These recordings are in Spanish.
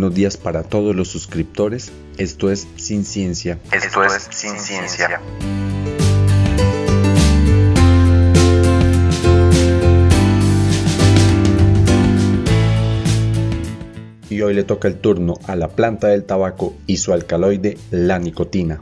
buenos días para todos los suscriptores. Esto es Sin Ciencia. Esto es Sin Ciencia. Y hoy le toca el turno a la planta del tabaco y su alcaloide, la nicotina.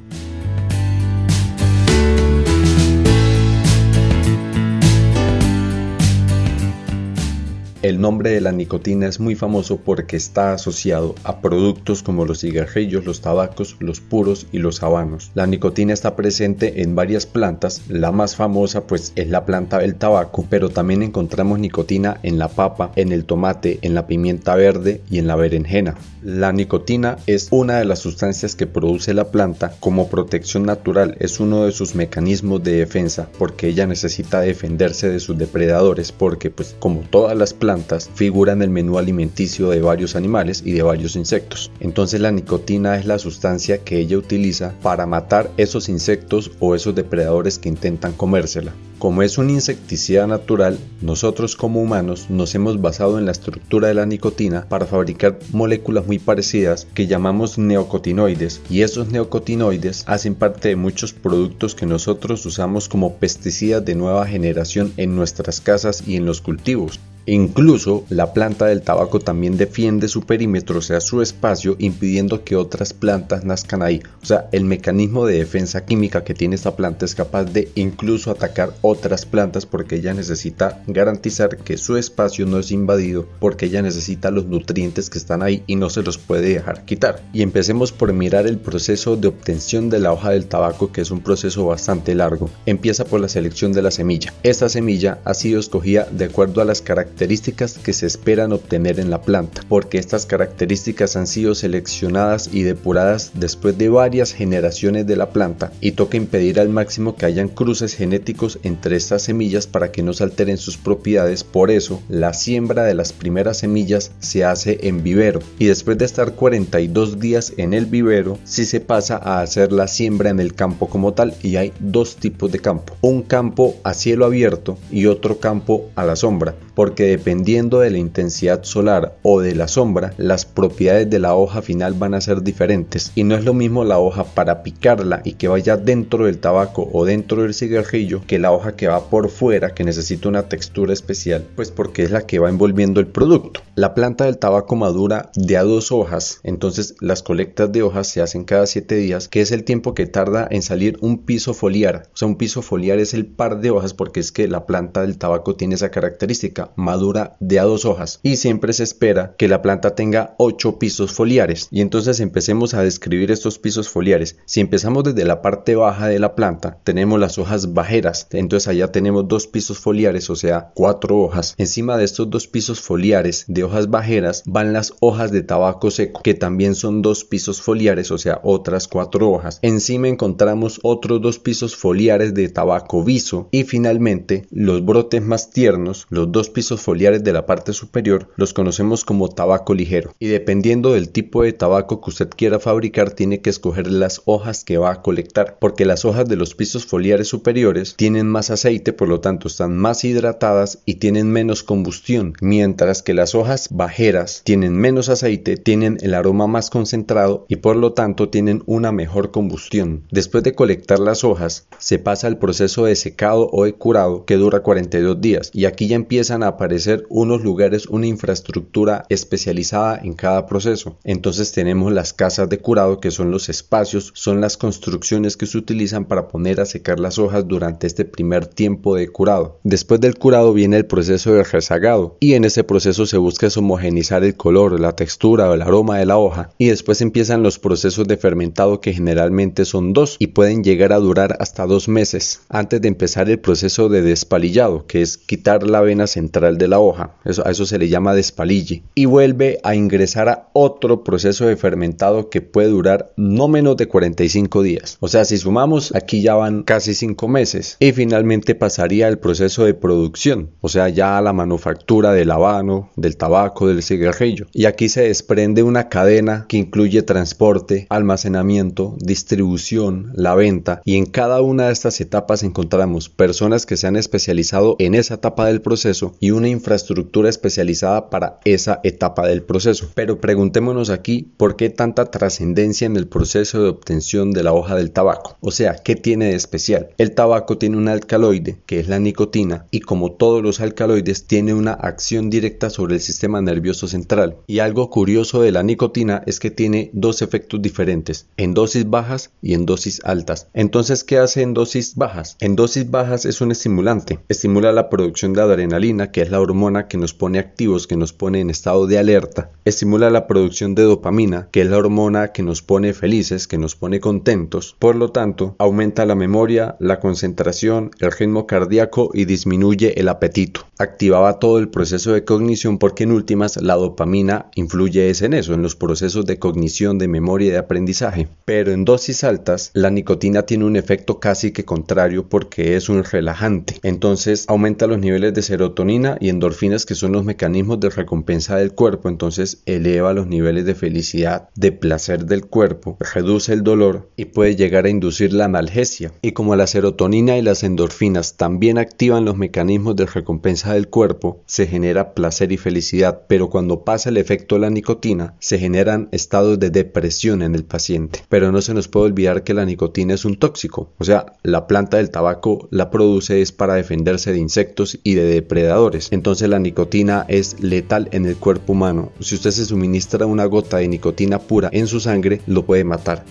El nombre de la nicotina es muy famoso porque está asociado a productos como los cigarrillos, los tabacos, los puros y los habanos. La nicotina está presente en varias plantas, la más famosa pues es la planta del tabaco, pero también encontramos nicotina en la papa, en el tomate, en la pimienta verde y en la berenjena. La nicotina es una de las sustancias que produce la planta como protección natural, es uno de sus mecanismos de defensa porque ella necesita defenderse de sus depredadores porque pues como todas las plantas plantas figura en el menú alimenticio de varios animales y de varios insectos. Entonces la nicotina es la sustancia que ella utiliza para matar esos insectos o esos depredadores que intentan comérsela. Como es un insecticida natural, nosotros como humanos nos hemos basado en la estructura de la nicotina para fabricar moléculas muy parecidas que llamamos neocotinoides y esos neocotinoides hacen parte de muchos productos que nosotros usamos como pesticidas de nueva generación en nuestras casas y en los cultivos. Incluso la planta del tabaco también defiende su perímetro, o sea, su espacio, impidiendo que otras plantas nazcan ahí. O sea, el mecanismo de defensa química que tiene esta planta es capaz de incluso atacar otras plantas porque ella necesita garantizar que su espacio no es invadido porque ella necesita los nutrientes que están ahí y no se los puede dejar quitar. Y empecemos por mirar el proceso de obtención de la hoja del tabaco que es un proceso bastante largo. Empieza por la selección de la semilla. Esta semilla ha sido escogida de acuerdo a las características que se esperan obtener en la planta porque estas características han sido seleccionadas y depuradas después de varias generaciones de la planta y toca impedir al máximo que hayan cruces genéticos en entre estas semillas para que no se alteren sus propiedades. Por eso, la siembra de las primeras semillas se hace en vivero y después de estar 42 días en el vivero, si se pasa a hacer la siembra en el campo como tal y hay dos tipos de campo. Un campo a cielo abierto y otro campo a la sombra, porque dependiendo de la intensidad solar o de la sombra, las propiedades de la hoja final van a ser diferentes y no es lo mismo la hoja para picarla y que vaya dentro del tabaco o dentro del cigarrillo que la hoja que va por fuera que necesita una textura especial, pues porque es la que va envolviendo el producto. La planta del tabaco madura de a dos hojas, entonces las colectas de hojas se hacen cada 7 días, que es el tiempo que tarda en salir un piso foliar. O sea, un piso foliar es el par de hojas porque es que la planta del tabaco tiene esa característica, madura de a dos hojas y siempre se espera que la planta tenga 8 pisos foliares. Y entonces empecemos a describir estos pisos foliares. Si empezamos desde la parte baja de la planta, tenemos las hojas bajeras, entonces allá tenemos dos pisos foliares, o sea, cuatro hojas. Encima de estos dos pisos foliares de hojas bajeras van las hojas de tabaco seco, que también son dos pisos foliares, o sea, otras cuatro hojas. Encima encontramos otros dos pisos foliares de tabaco viso y finalmente los brotes más tiernos, los dos pisos foliares de la parte superior, los conocemos como tabaco ligero. Y dependiendo del tipo de tabaco que usted quiera fabricar, tiene que escoger las hojas que va a colectar, porque las hojas de los pisos foliares superiores tienen más aceite, por lo tanto están más hidratadas y tienen menos combustión, mientras que las hojas bajeras tienen menos aceite, tienen el aroma más concentrado y por lo tanto tienen una mejor combustión. Después de colectar las hojas, se pasa al proceso de secado o de curado que dura 42 días y aquí ya empiezan a aparecer unos lugares, una infraestructura especializada en cada proceso. Entonces tenemos las casas de curado que son los espacios, son las construcciones que se utilizan para poner a secar las hojas durante este primer tiempo de curado. Después del curado viene el proceso de rezagado y en ese proceso se busca homogenizar el color, la textura o el aroma de la hoja y después empiezan los procesos de fermentado que generalmente son dos y pueden llegar a durar hasta dos meses antes de empezar el proceso de despalillado que es quitar la vena central de la hoja, a eso se le llama despalille y vuelve a ingresar a otro proceso de fermentado que puede durar no menos de 45 días. O sea, si sumamos aquí ya van casi 5 meses y finalmente pasaría el proceso de producción, o sea, ya la manufactura del habano, del tabaco, del cigarrillo. Y aquí se desprende una cadena que incluye transporte, almacenamiento, distribución, la venta, y en cada una de estas etapas encontramos personas que se han especializado en esa etapa del proceso y una infraestructura especializada para esa etapa del proceso. Pero preguntémonos aquí por qué tanta trascendencia en el proceso de obtención de la hoja del tabaco. O sea, ¿qué tiene de especial? El tabaco tiene un alcaloide, que es la nicotina, y como todos los alcaloides tiene una acción directa sobre el sistema nervioso central. Y algo curioso de la nicotina es que tiene dos efectos diferentes, en dosis bajas y en dosis altas. Entonces, ¿qué hace en dosis bajas? En dosis bajas es un estimulante, estimula la producción de adrenalina, que es la hormona que nos pone activos, que nos pone en estado de alerta, estimula la producción de dopamina, que es la hormona que nos pone felices, que nos pone contentos, por lo tanto, aumenta la memoria, la concentración, el ritmo cardíaco y disminuye el apetito. Activaba todo el proceso de cognición porque en últimas la dopamina influye en eso, en los procesos de cognición, de memoria y de aprendizaje. Pero en dosis altas, la nicotina tiene un efecto casi que contrario porque es un relajante. Entonces aumenta los niveles de serotonina y endorfinas que son los mecanismos de recompensa del cuerpo. Entonces eleva los niveles de felicidad, de placer del cuerpo, reduce el dolor y puede llegar a inducir la analgesia. Y como la serotonina y las endorfinas también activan los mecanismos de recompensa del cuerpo, se genera placer y felicidad, pero cuando pasa el efecto de la nicotina, se generan estados de depresión en el paciente. Pero no se nos puede olvidar que la nicotina es un tóxico, o sea, la planta del tabaco la produce es para defenderse de insectos y de depredadores. Entonces la nicotina es letal en el cuerpo humano. Si usted se suministra una gota de nicotina pura en su sangre, lo puede matar.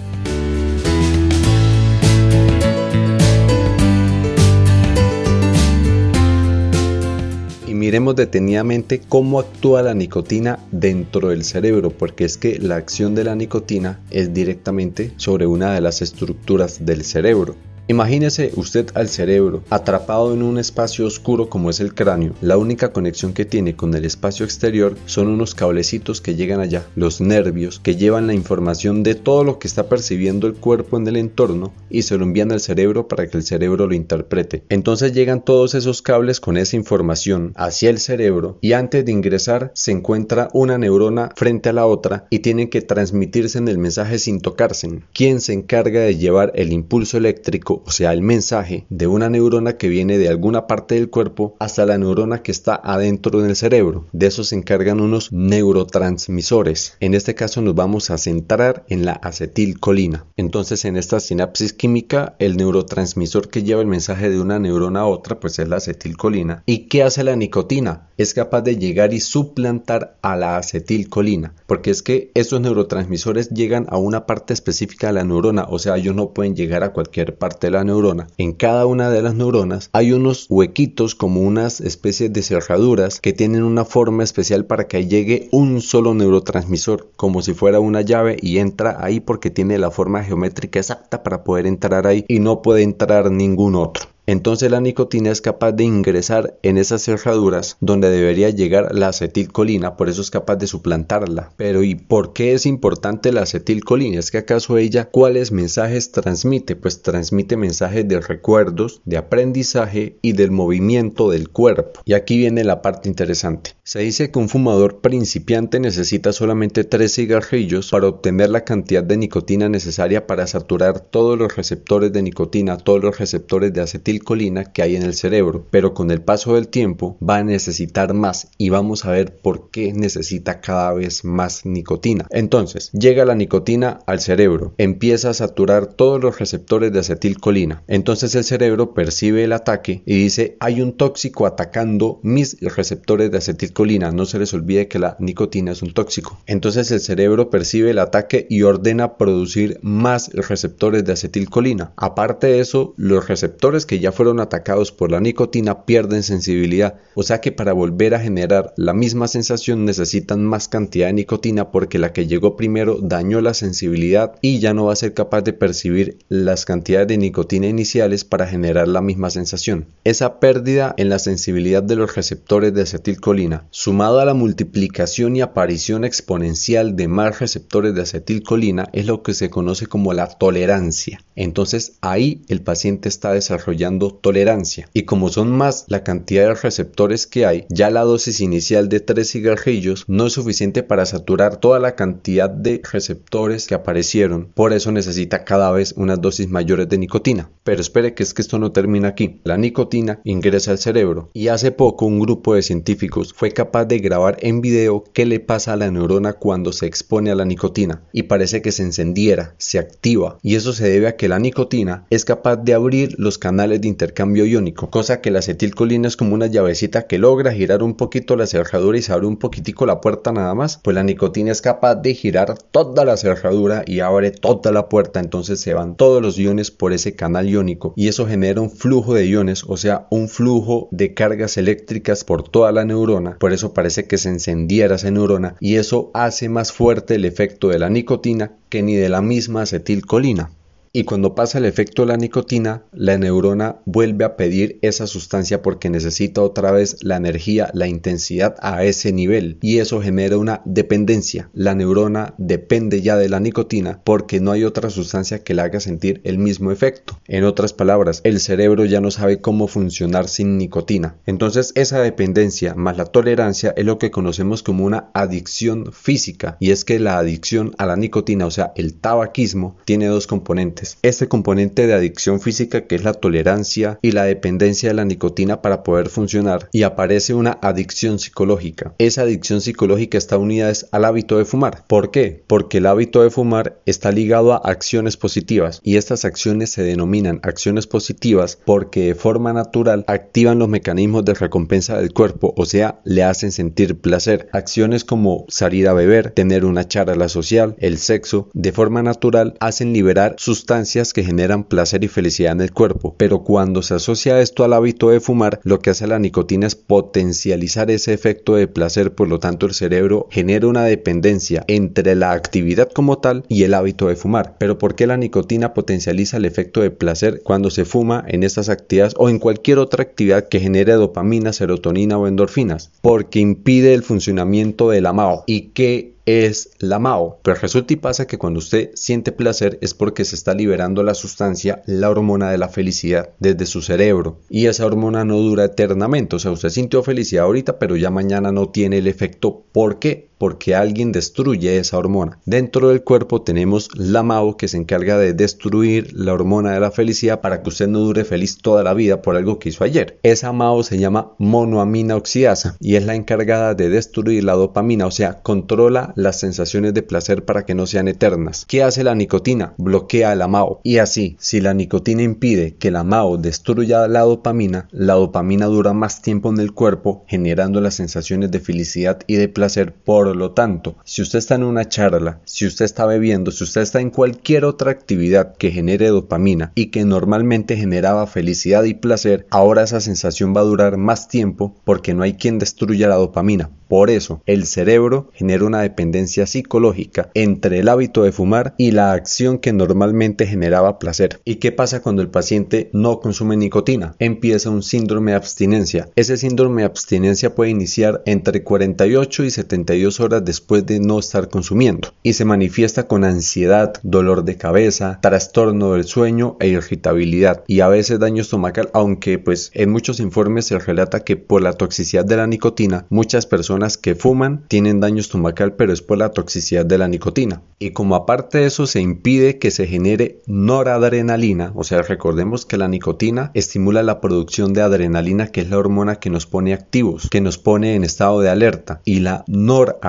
miremos detenidamente cómo actúa la nicotina dentro del cerebro, porque es que la acción de la nicotina es directamente sobre una de las estructuras del cerebro. Imagínese usted al cerebro atrapado en un espacio oscuro como es el cráneo. La única conexión que tiene con el espacio exterior son unos cablecitos que llegan allá, los nervios que llevan la información de todo lo que está percibiendo el cuerpo en el entorno y se lo envían al cerebro para que el cerebro lo interprete. Entonces llegan todos esos cables con esa información hacia el cerebro y antes de ingresar se encuentra una neurona frente a la otra y tienen que transmitirse en el mensaje sin tocarse. ¿Quién se encarga de llevar el impulso eléctrico o sea, el mensaje de una neurona que viene de alguna parte del cuerpo hasta la neurona que está adentro del cerebro. De eso se encargan unos neurotransmisores. En este caso nos vamos a centrar en la acetilcolina. Entonces en esta sinapsis química el neurotransmisor que lleva el mensaje de una neurona a otra pues es la acetilcolina. ¿Y qué hace la nicotina? Es capaz de llegar y suplantar a la acetilcolina porque es que esos neurotransmisores llegan a una parte específica de la neurona, o sea, ellos no pueden llegar a cualquier parte la neurona, en cada una de las neuronas hay unos huequitos como unas especies de cerraduras que tienen una forma especial para que llegue un solo neurotransmisor, como si fuera una llave y entra ahí porque tiene la forma geométrica exacta para poder entrar ahí y no puede entrar ningún otro entonces la nicotina es capaz de ingresar en esas cerraduras donde debería llegar la acetilcolina, por eso es capaz de suplantarla. Pero ¿y por qué es importante la acetilcolina? ¿Es que acaso ella cuáles mensajes transmite? Pues transmite mensajes de recuerdos, de aprendizaje y del movimiento del cuerpo. Y aquí viene la parte interesante. Se dice que un fumador principiante necesita solamente tres cigarrillos para obtener la cantidad de nicotina necesaria para saturar todos los receptores de nicotina, todos los receptores de acetilcolina colina que hay en el cerebro, pero con el paso del tiempo va a necesitar más y vamos a ver por qué necesita cada vez más nicotina. Entonces, llega la nicotina al cerebro, empieza a saturar todos los receptores de acetilcolina. Entonces el cerebro percibe el ataque y dice, hay un tóxico atacando mis receptores de acetilcolina. No se les olvide que la nicotina es un tóxico. Entonces el cerebro percibe el ataque y ordena producir más receptores de acetilcolina. Aparte de eso, los receptores que ya fueron atacados por la nicotina pierden sensibilidad, o sea que para volver a generar la misma sensación necesitan más cantidad de nicotina porque la que llegó primero dañó la sensibilidad y ya no va a ser capaz de percibir las cantidades de nicotina iniciales para generar la misma sensación. Esa pérdida en la sensibilidad de los receptores de acetilcolina, sumado a la multiplicación y aparición exponencial de más receptores de acetilcolina, es lo que se conoce como la tolerancia. Entonces ahí el paciente está desarrollando tolerancia. Y como son más la cantidad de receptores que hay, ya la dosis inicial de tres cigarrillos no es suficiente para saturar toda la cantidad de receptores que aparecieron. Por eso necesita cada vez unas dosis mayores de nicotina. Pero espere que es que esto no termina aquí. La nicotina ingresa al cerebro y hace poco un grupo de científicos fue capaz de grabar en video qué le pasa a la neurona cuando se expone a la nicotina y parece que se encendiera, se activa y eso se debe a que la nicotina es capaz de abrir los canales intercambio iónico, cosa que la acetilcolina es como una llavecita que logra girar un poquito la cerradura y se abre un poquitico la puerta nada más, pues la nicotina es capaz de girar toda la cerradura y abre toda la puerta, entonces se van todos los iones por ese canal iónico y eso genera un flujo de iones, o sea, un flujo de cargas eléctricas por toda la neurona, por eso parece que se encendiera esa neurona y eso hace más fuerte el efecto de la nicotina que ni de la misma acetilcolina y cuando pasa el efecto de la nicotina, la neurona vuelve a pedir esa sustancia porque necesita otra vez la energía, la intensidad a ese nivel y eso genera una dependencia. La neurona depende ya de la nicotina porque no hay otra sustancia que le haga sentir el mismo efecto. En otras palabras, el cerebro ya no sabe cómo funcionar sin nicotina. Entonces esa dependencia más la tolerancia es lo que conocemos como una adicción física y es que la adicción a la nicotina, o sea, el tabaquismo, tiene dos componentes este componente de adicción física que es la tolerancia y la dependencia de la nicotina para poder funcionar y aparece una adicción psicológica. Esa adicción psicológica está unida al hábito de fumar. ¿Por qué? Porque el hábito de fumar está ligado a acciones positivas y estas acciones se denominan acciones positivas porque de forma natural activan los mecanismos de recompensa del cuerpo, o sea, le hacen sentir placer. Acciones como salir a beber, tener una charla social, el sexo, de forma natural hacen liberar sustancias que generan placer y felicidad en el cuerpo, pero cuando se asocia esto al hábito de fumar, lo que hace la nicotina es potencializar ese efecto de placer, por lo tanto el cerebro genera una dependencia entre la actividad como tal y el hábito de fumar. Pero ¿por qué la nicotina potencializa el efecto de placer cuando se fuma en estas actividades o en cualquier otra actividad que genere dopamina, serotonina o endorfinas? Porque impide el funcionamiento del amado y que es la MAO. Pero resulta y pasa que cuando usted siente placer es porque se está liberando la sustancia, la hormona de la felicidad, desde su cerebro. Y esa hormona no dura eternamente. O sea, usted sintió felicidad ahorita, pero ya mañana no tiene el efecto. ¿Por qué? Porque alguien destruye esa hormona. Dentro del cuerpo tenemos la MAO que se encarga de destruir la hormona de la felicidad para que usted no dure feliz toda la vida por algo que hizo ayer. Esa MAO se llama monoamina oxidasa y es la encargada de destruir la dopamina, o sea, controla las sensaciones de placer para que no sean eternas. ¿Qué hace la nicotina? Bloquea la MAO. Y así, si la nicotina impide que la MAO destruya la dopamina, la dopamina dura más tiempo en el cuerpo, generando las sensaciones de felicidad y de placer por por lo tanto, si usted está en una charla, si usted está bebiendo, si usted está en cualquier otra actividad que genere dopamina y que normalmente generaba felicidad y placer, ahora esa sensación va a durar más tiempo porque no hay quien destruya la dopamina. Por eso, el cerebro genera una dependencia psicológica entre el hábito de fumar y la acción que normalmente generaba placer. ¿Y qué pasa cuando el paciente no consume nicotina? Empieza un síndrome de abstinencia. Ese síndrome de abstinencia puede iniciar entre 48 y 72 horas después de no estar consumiendo y se manifiesta con ansiedad, dolor de cabeza, trastorno del sueño e irritabilidad y a veces daño estomacal, aunque pues en muchos informes se relata que por la toxicidad de la nicotina muchas personas que fuman tienen daño estomacal pero es por la toxicidad de la nicotina. Y como aparte de eso se impide que se genere noradrenalina, o sea, recordemos que la nicotina estimula la producción de adrenalina que es la hormona que nos pone activos, que nos pone en estado de alerta y la noradrenalina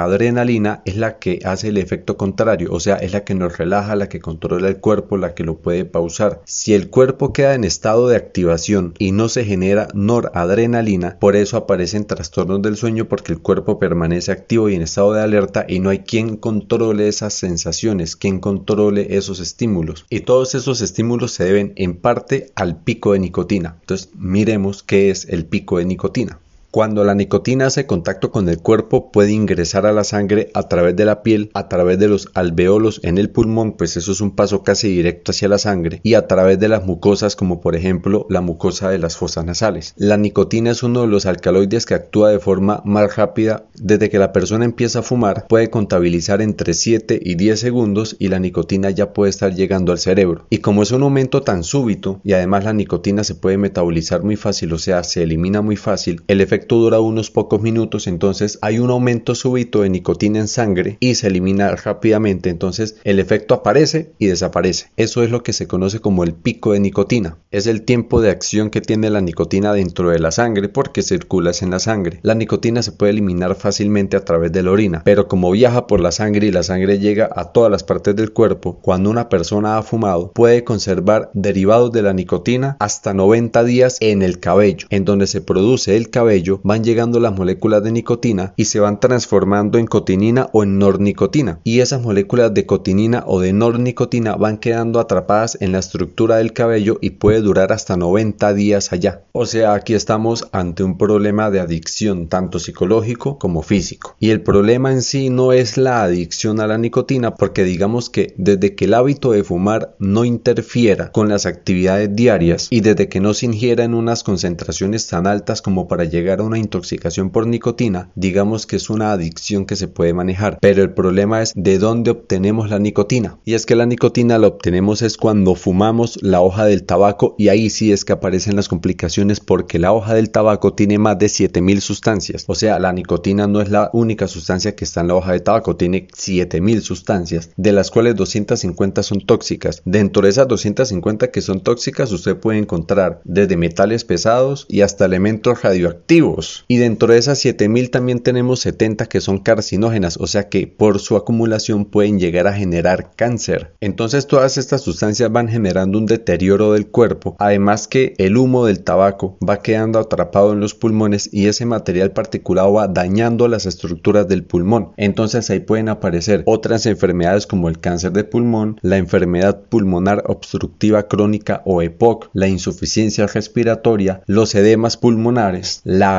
es la que hace el efecto contrario, o sea, es la que nos relaja, la que controla el cuerpo, la que lo puede pausar. Si el cuerpo queda en estado de activación y no se genera noradrenalina, por eso aparecen trastornos del sueño porque el cuerpo permanece activo y en estado de alerta y no hay quien controle esas sensaciones, quien controle esos estímulos. Y todos esos estímulos se deben en parte al pico de nicotina. Entonces miremos qué es el pico de nicotina. Cuando la nicotina hace contacto con el cuerpo puede ingresar a la sangre a través de la piel, a través de los alveolos en el pulmón, pues eso es un paso casi directo hacia la sangre, y a través de las mucosas como por ejemplo la mucosa de las fosas nasales. La nicotina es uno de los alcaloides que actúa de forma más rápida. Desde que la persona empieza a fumar puede contabilizar entre 7 y 10 segundos y la nicotina ya puede estar llegando al cerebro. Y como es un aumento tan súbito y además la nicotina se puede metabolizar muy fácil, o sea, se elimina muy fácil, el efecto dura unos pocos minutos, entonces hay un aumento súbito de nicotina en sangre y se elimina rápidamente, entonces el efecto aparece y desaparece. Eso es lo que se conoce como el pico de nicotina. Es el tiempo de acción que tiene la nicotina dentro de la sangre porque circula en la sangre. La nicotina se puede eliminar fácilmente a través de la orina, pero como viaja por la sangre y la sangre llega a todas las partes del cuerpo, cuando una persona ha fumado puede conservar derivados de la nicotina hasta 90 días en el cabello, en donde se produce el cabello van llegando las moléculas de nicotina y se van transformando en cotinina o en nornicotina. Y esas moléculas de cotinina o de nornicotina van quedando atrapadas en la estructura del cabello y puede durar hasta 90 días allá. O sea, aquí estamos ante un problema de adicción tanto psicológico como físico. Y el problema en sí no es la adicción a la nicotina porque digamos que desde que el hábito de fumar no interfiera con las actividades diarias y desde que no se ingiera en unas concentraciones tan altas como para llegar una intoxicación por nicotina, digamos que es una adicción que se puede manejar, pero el problema es de dónde obtenemos la nicotina. Y es que la nicotina la obtenemos es cuando fumamos la hoja del tabaco y ahí sí es que aparecen las complicaciones porque la hoja del tabaco tiene más de 7000 sustancias. O sea, la nicotina no es la única sustancia que está en la hoja de tabaco, tiene 7000 sustancias, de las cuales 250 son tóxicas. Dentro de esas 250 que son tóxicas, usted puede encontrar desde metales pesados y hasta elementos radioactivos y dentro de esas 7000 también tenemos 70 que son carcinógenas, o sea que por su acumulación pueden llegar a generar cáncer. Entonces todas estas sustancias van generando un deterioro del cuerpo, además que el humo del tabaco va quedando atrapado en los pulmones y ese material particulado va dañando las estructuras del pulmón. Entonces ahí pueden aparecer otras enfermedades como el cáncer de pulmón, la enfermedad pulmonar obstructiva crónica o EPOC, la insuficiencia respiratoria, los edemas pulmonares, la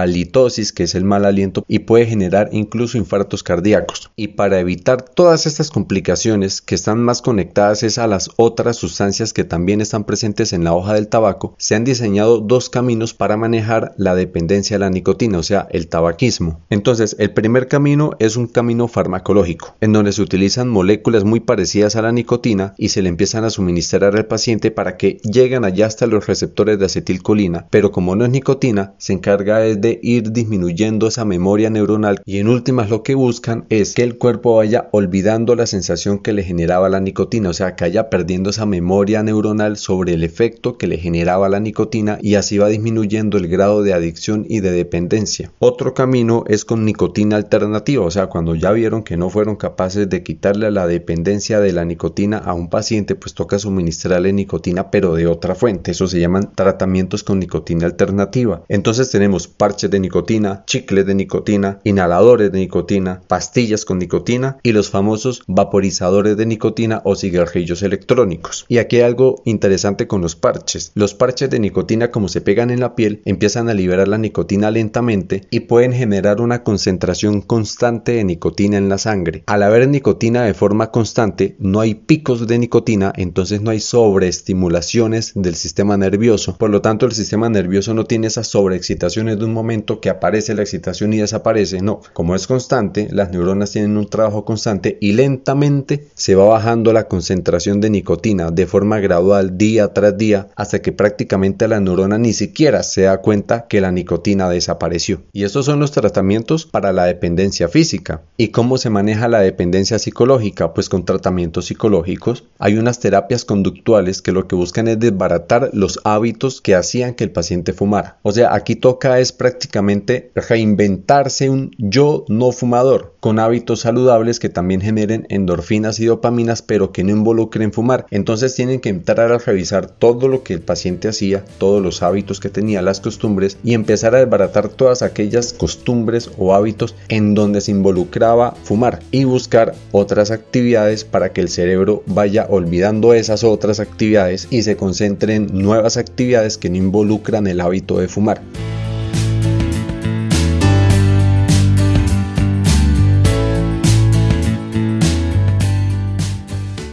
que es el mal aliento, y puede generar incluso infartos cardíacos. Y para evitar todas estas complicaciones que están más conectadas es a las otras sustancias que también están presentes en la hoja del tabaco, se han diseñado dos caminos para manejar la dependencia a la nicotina, o sea, el tabaquismo. Entonces, el primer camino es un camino farmacológico, en donde se utilizan moléculas muy parecidas a la nicotina y se le empiezan a suministrar al paciente para que lleguen allá hasta los receptores de acetilcolina, pero como no es nicotina, se encarga de ir disminuyendo esa memoria neuronal y en últimas lo que buscan es que el cuerpo vaya olvidando la sensación que le generaba la nicotina, o sea, que vaya perdiendo esa memoria neuronal sobre el efecto que le generaba la nicotina y así va disminuyendo el grado de adicción y de dependencia. Otro camino es con nicotina alternativa, o sea, cuando ya vieron que no fueron capaces de quitarle la dependencia de la nicotina a un paciente, pues toca suministrarle nicotina pero de otra fuente, eso se llaman tratamientos con nicotina alternativa. Entonces tenemos parches de nicotina, chicles de nicotina, inhaladores de nicotina, pastillas con nicotina y los famosos vaporizadores de nicotina o cigarrillos electrónicos. Y aquí hay algo interesante con los parches. Los parches de nicotina como se pegan en la piel empiezan a liberar la nicotina lentamente y pueden generar una concentración constante de nicotina en la sangre. Al haber nicotina de forma constante no hay picos de nicotina, entonces no hay sobreestimulaciones del sistema nervioso. Por lo tanto el sistema nervioso no tiene esas sobreexcitaciones de un momento que aparece la excitación y desaparece. No, como es constante, las neuronas tienen un trabajo constante y lentamente se va bajando la concentración de nicotina de forma gradual día tras día hasta que prácticamente la neurona ni siquiera se da cuenta que la nicotina desapareció. Y estos son los tratamientos para la dependencia física. ¿Y cómo se maneja la dependencia psicológica? Pues con tratamientos psicológicos. Hay unas terapias conductuales que lo que buscan es desbaratar los hábitos que hacían que el paciente fumara. O sea, aquí toca es prácticamente reinventarse un yo no fumador con hábitos saludables que también generen endorfinas y dopaminas pero que no involucren fumar. Entonces tienen que entrar a revisar todo lo que el paciente hacía, todos los hábitos que tenía, las costumbres y empezar a desbaratar todas aquellas costumbres o hábitos en donde se involucraba fumar y buscar otras actividades para que el cerebro vaya olvidando esas otras actividades y se concentre en nuevas actividades que no involucran el hábito de fumar.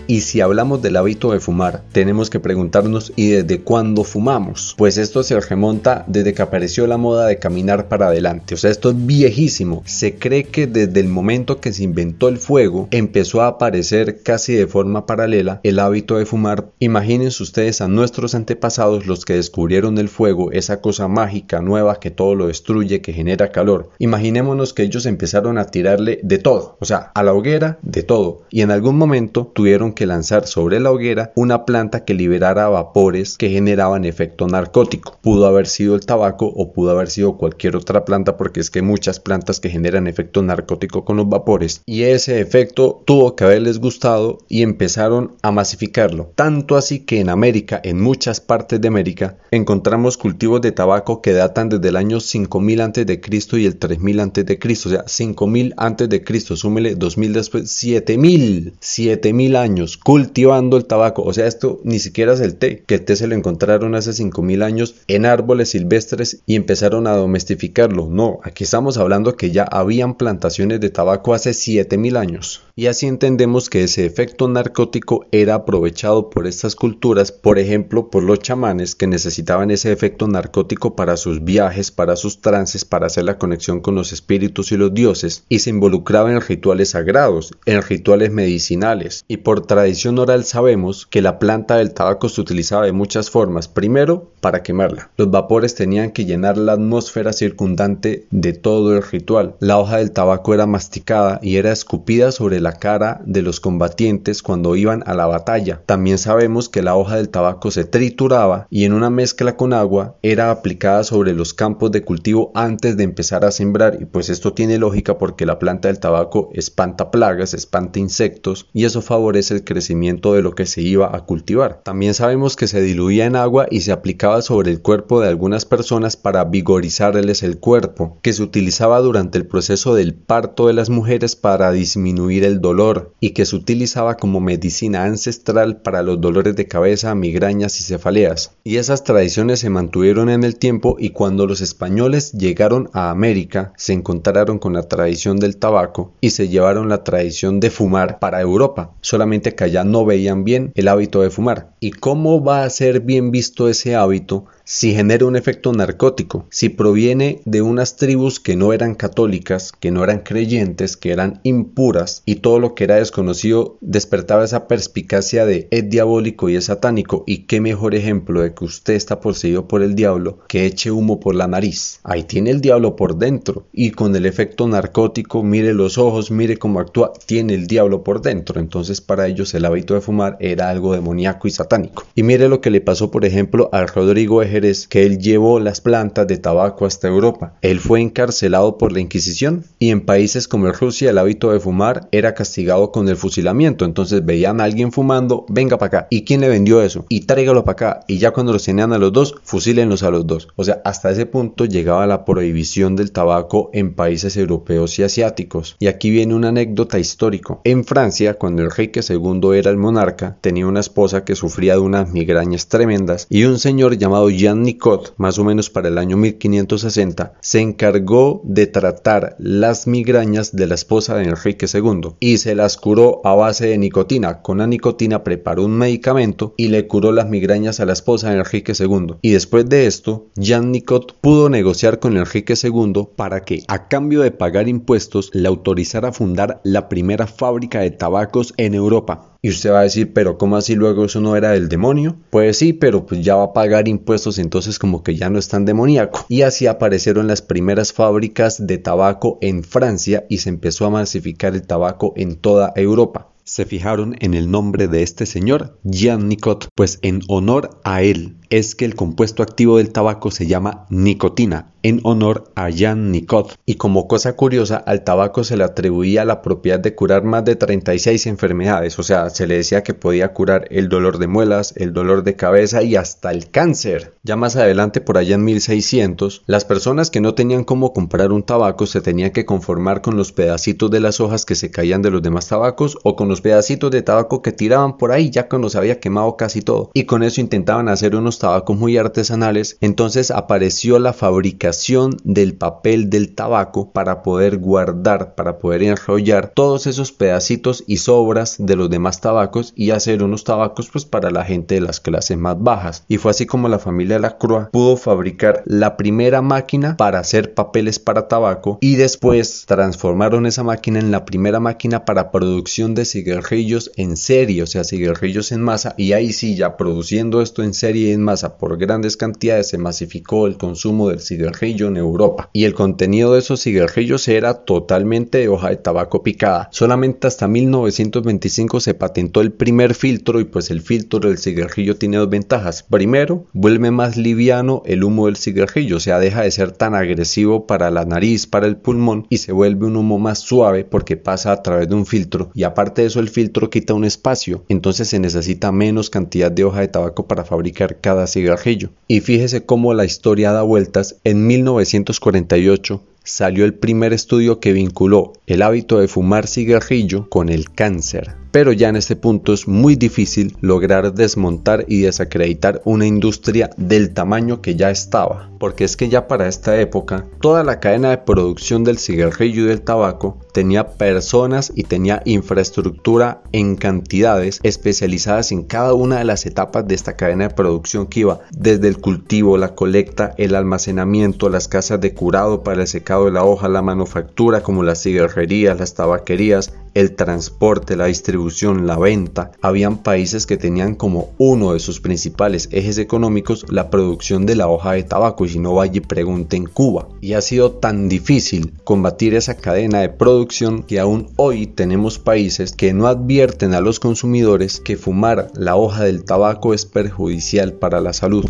Y si hablamos del hábito de fumar, tenemos que preguntarnos ¿y desde cuándo fumamos? Pues esto se remonta desde que apareció la moda de caminar para adelante. O sea, esto es viejísimo. Se cree que desde el momento que se inventó el fuego, empezó a aparecer casi de forma paralela el hábito de fumar. Imagínense ustedes a nuestros antepasados los que descubrieron el fuego, esa cosa mágica, nueva que todo lo destruye, que genera calor. Imaginémonos que ellos empezaron a tirarle de todo, o sea, a la hoguera de todo. Y en algún momento tuvieron que lanzar sobre la hoguera una planta que liberara vapores que generaban efecto narcótico. Pudo haber sido el tabaco o pudo haber sido cualquier otra planta porque es que hay muchas plantas que generan efecto narcótico con los vapores. Y ese efecto tuvo que haberles gustado y empezaron a masificarlo. Tanto así que en América, en muchas partes de América, encontramos cultivos de tabaco que datan desde el año 5000 antes de Cristo y el 3000 antes de Cristo, o sea, 5000 antes de Cristo, súmele 2000 después, 7000, 7000 años cultivando el tabaco, o sea, esto ni siquiera es el té, que el té se lo encontraron hace 5000 años en árboles silvestres y empezaron a domestificarlo. No, aquí estamos hablando que ya habían plantaciones de tabaco hace 7000 años. Y así entendemos que ese efecto narcótico era aprovechado por estas culturas, por ejemplo, por los chamanes que necesitaban ese efecto narcótico para sus viajes, para sus trances, para hacer la conexión con los espíritus y los dioses, y se involucraban en rituales sagrados, en rituales medicinales. Y por tradición oral sabemos que la planta del tabaco se utilizaba de muchas formas. Primero, para quemarla. Los vapores tenían que llenar la atmósfera circundante de todo el ritual. La hoja del tabaco era masticada y era escupida sobre la cara de los combatientes cuando iban a la batalla. También sabemos que la hoja del tabaco se trituraba y en una mezcla con agua era aplicada sobre los campos de cultivo antes de empezar a sembrar y pues esto tiene lógica porque la planta del tabaco espanta plagas, espanta insectos y eso favorece el crecimiento de lo que se iba a cultivar. También sabemos que se diluía en agua y se aplicaba sobre el cuerpo de algunas personas para vigorizarles el cuerpo, que se utilizaba durante el proceso del parto de las mujeres para disminuir el dolor y que se utilizaba como medicina ancestral para los dolores de cabeza, migrañas y cefaleas. Y esas tradiciones se mantuvieron en el tiempo y cuando los españoles llegaron a América se encontraron con la tradición del tabaco y se llevaron la tradición de fumar para Europa, solamente que allá no veían bien el hábito de fumar. ¿Y cómo va a ser bien visto ese hábito si genera un efecto narcótico, si proviene de unas tribus que no eran católicas, que no eran creyentes, que eran impuras y todo lo que era desconocido despertaba esa perspicacia de es diabólico y es satánico y qué mejor ejemplo de que usted está poseído por el diablo que eche humo por la nariz. Ahí tiene el diablo por dentro y con el efecto narcótico mire los ojos, mire cómo actúa, tiene el diablo por dentro. Entonces para ellos el hábito de fumar era algo demoníaco y satánico. Y mire lo que le pasó por ejemplo al Rodrigo Eje que él llevó las plantas de tabaco hasta Europa. Él fue encarcelado por la Inquisición y en países como Rusia el hábito de fumar era castigado con el fusilamiento. Entonces veían a alguien fumando, venga para acá. ¿Y quién le vendió eso? Y tráigalo para acá. Y ya cuando los tenían a los dos, fusílenlos a los dos. O sea, hasta ese punto llegaba la prohibición del tabaco en países europeos y asiáticos. Y aquí viene una anécdota histórica. En Francia, cuando Enrique II era el monarca, tenía una esposa que sufría de unas migrañas tremendas y un señor llamado Jean Nicot, más o menos para el año 1560, se encargó de tratar las migrañas de la esposa de Enrique II y se las curó a base de nicotina. Con la nicotina preparó un medicamento y le curó las migrañas a la esposa de Enrique II. Y después de esto, Jean Nicot pudo negociar con Enrique II para que, a cambio de pagar impuestos, le autorizara a fundar la primera fábrica de tabacos en Europa. Y usted va a decir, pero ¿cómo así luego eso no era del demonio? Pues sí, pero pues ya va a pagar impuestos, entonces como que ya no es tan demoníaco. Y así aparecieron las primeras fábricas de tabaco en Francia y se empezó a masificar el tabaco en toda Europa se fijaron en el nombre de este señor, Jean Nicot, pues en honor a él es que el compuesto activo del tabaco se llama nicotina, en honor a Jean Nicot. Y como cosa curiosa, al tabaco se le atribuía la propiedad de curar más de 36 enfermedades, o sea, se le decía que podía curar el dolor de muelas, el dolor de cabeza y hasta el cáncer. Ya más adelante, por allá en 1600, las personas que no tenían cómo comprar un tabaco se tenían que conformar con los pedacitos de las hojas que se caían de los demás tabacos o con los pedacitos de tabaco que tiraban por ahí ya cuando se había quemado casi todo. Y con eso intentaban hacer unos tabacos muy artesanales, entonces apareció la fabricación del papel del tabaco para poder guardar, para poder enrollar todos esos pedacitos y sobras de los demás tabacos y hacer unos tabacos pues para la gente de las clases más bajas. Y fue así como la familia Lacroix pudo fabricar la primera máquina para hacer papeles para tabaco y después transformaron esa máquina en la primera máquina para producción de cigarrillos en serie, o sea, cigarrillos en masa y ahí sí ya produciendo esto en serie en masa por grandes cantidades se masificó el consumo del cigarrillo en Europa y el contenido de esos cigarrillos era totalmente de hoja de tabaco picada. Solamente hasta 1925 se patentó el primer filtro y pues el filtro del cigarrillo tiene dos ventajas. Primero, vuelve más liviano el humo del cigarrillo, o sea, deja de ser tan agresivo para la nariz, para el pulmón y se vuelve un humo más suave porque pasa a través de un filtro y aparte de eso el filtro quita un espacio, entonces se necesita menos cantidad de hoja de tabaco para fabricar cada cigarrillo. Y fíjese cómo la historia da vueltas. En 1948 salió el primer estudio que vinculó el hábito de fumar cigarrillo con el cáncer pero ya en este punto es muy difícil lograr desmontar y desacreditar una industria del tamaño que ya estaba, porque es que ya para esta época toda la cadena de producción del cigarrillo y del tabaco tenía personas y tenía infraestructura en cantidades especializadas en cada una de las etapas de esta cadena de producción que iba desde el cultivo, la colecta, el almacenamiento, las casas de curado para el secado de la hoja, la manufactura como las cigarrerías, las tabaquerías, el transporte, la distribución, la venta. Habían países que tenían como uno de sus principales ejes económicos la producción de la hoja de tabaco y si no vaya y pregunte en Cuba. Y ha sido tan difícil combatir esa cadena de producción que aún hoy tenemos países que no advierten a los consumidores que fumar la hoja del tabaco es perjudicial para la salud.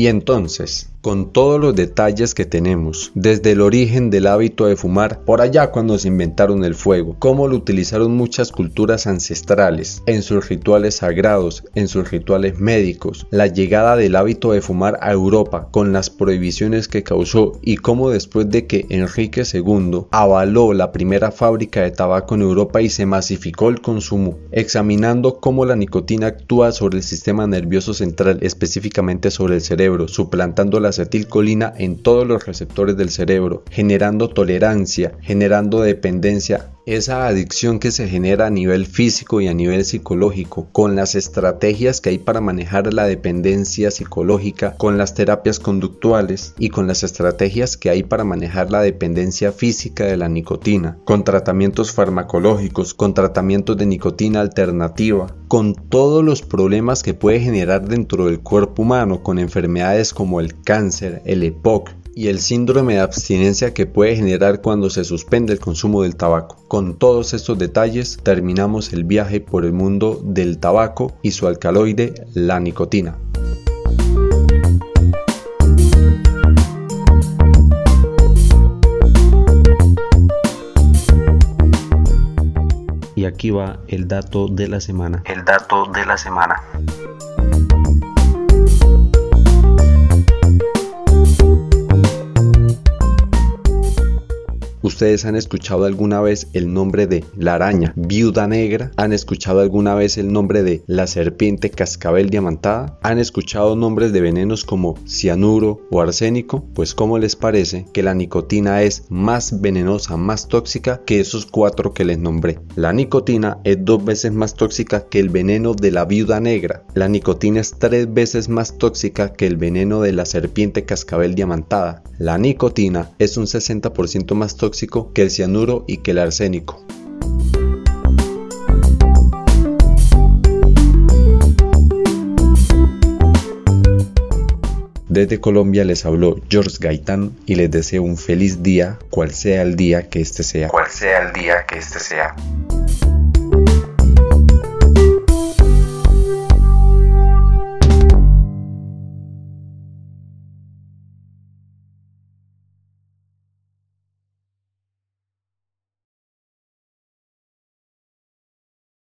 Y entonces, con todos los detalles que tenemos, desde el origen del hábito de fumar, por allá cuando se inventaron el fuego, cómo lo utilizaron muchas culturas ancestrales, en sus rituales sagrados, en sus rituales médicos, la llegada del hábito de fumar a Europa con las prohibiciones que causó y cómo después de que Enrique II avaló la primera fábrica de tabaco en Europa y se masificó el consumo, examinando cómo la nicotina actúa sobre el sistema nervioso central, específicamente sobre el cerebro, suplantando la acetilcolina en todos los receptores del cerebro, generando tolerancia, generando dependencia esa adicción que se genera a nivel físico y a nivel psicológico, con las estrategias que hay para manejar la dependencia psicológica, con las terapias conductuales y con las estrategias que hay para manejar la dependencia física de la nicotina, con tratamientos farmacológicos, con tratamientos de nicotina alternativa, con todos los problemas que puede generar dentro del cuerpo humano, con enfermedades como el cáncer, el EPOC, y el síndrome de abstinencia que puede generar cuando se suspende el consumo del tabaco. Con todos estos detalles terminamos el viaje por el mundo del tabaco y su alcaloide, la nicotina. Y aquí va el dato de la semana. El dato de la semana. ¿Ustedes han escuchado alguna vez el nombre de la araña viuda negra? ¿Han escuchado alguna vez el nombre de la serpiente cascabel diamantada? ¿Han escuchado nombres de venenos como cianuro o arsénico? Pues ¿cómo les parece que la nicotina es más venenosa, más tóxica que esos cuatro que les nombré? La nicotina es dos veces más tóxica que el veneno de la viuda negra. La nicotina es tres veces más tóxica que el veneno de la serpiente cascabel diamantada. La nicotina es un 60% más tóxica que el cianuro y que el arsénico. Desde Colombia les habló George Gaitán y les deseo un feliz día, cual sea el día que este sea. Cual sea el día que este sea.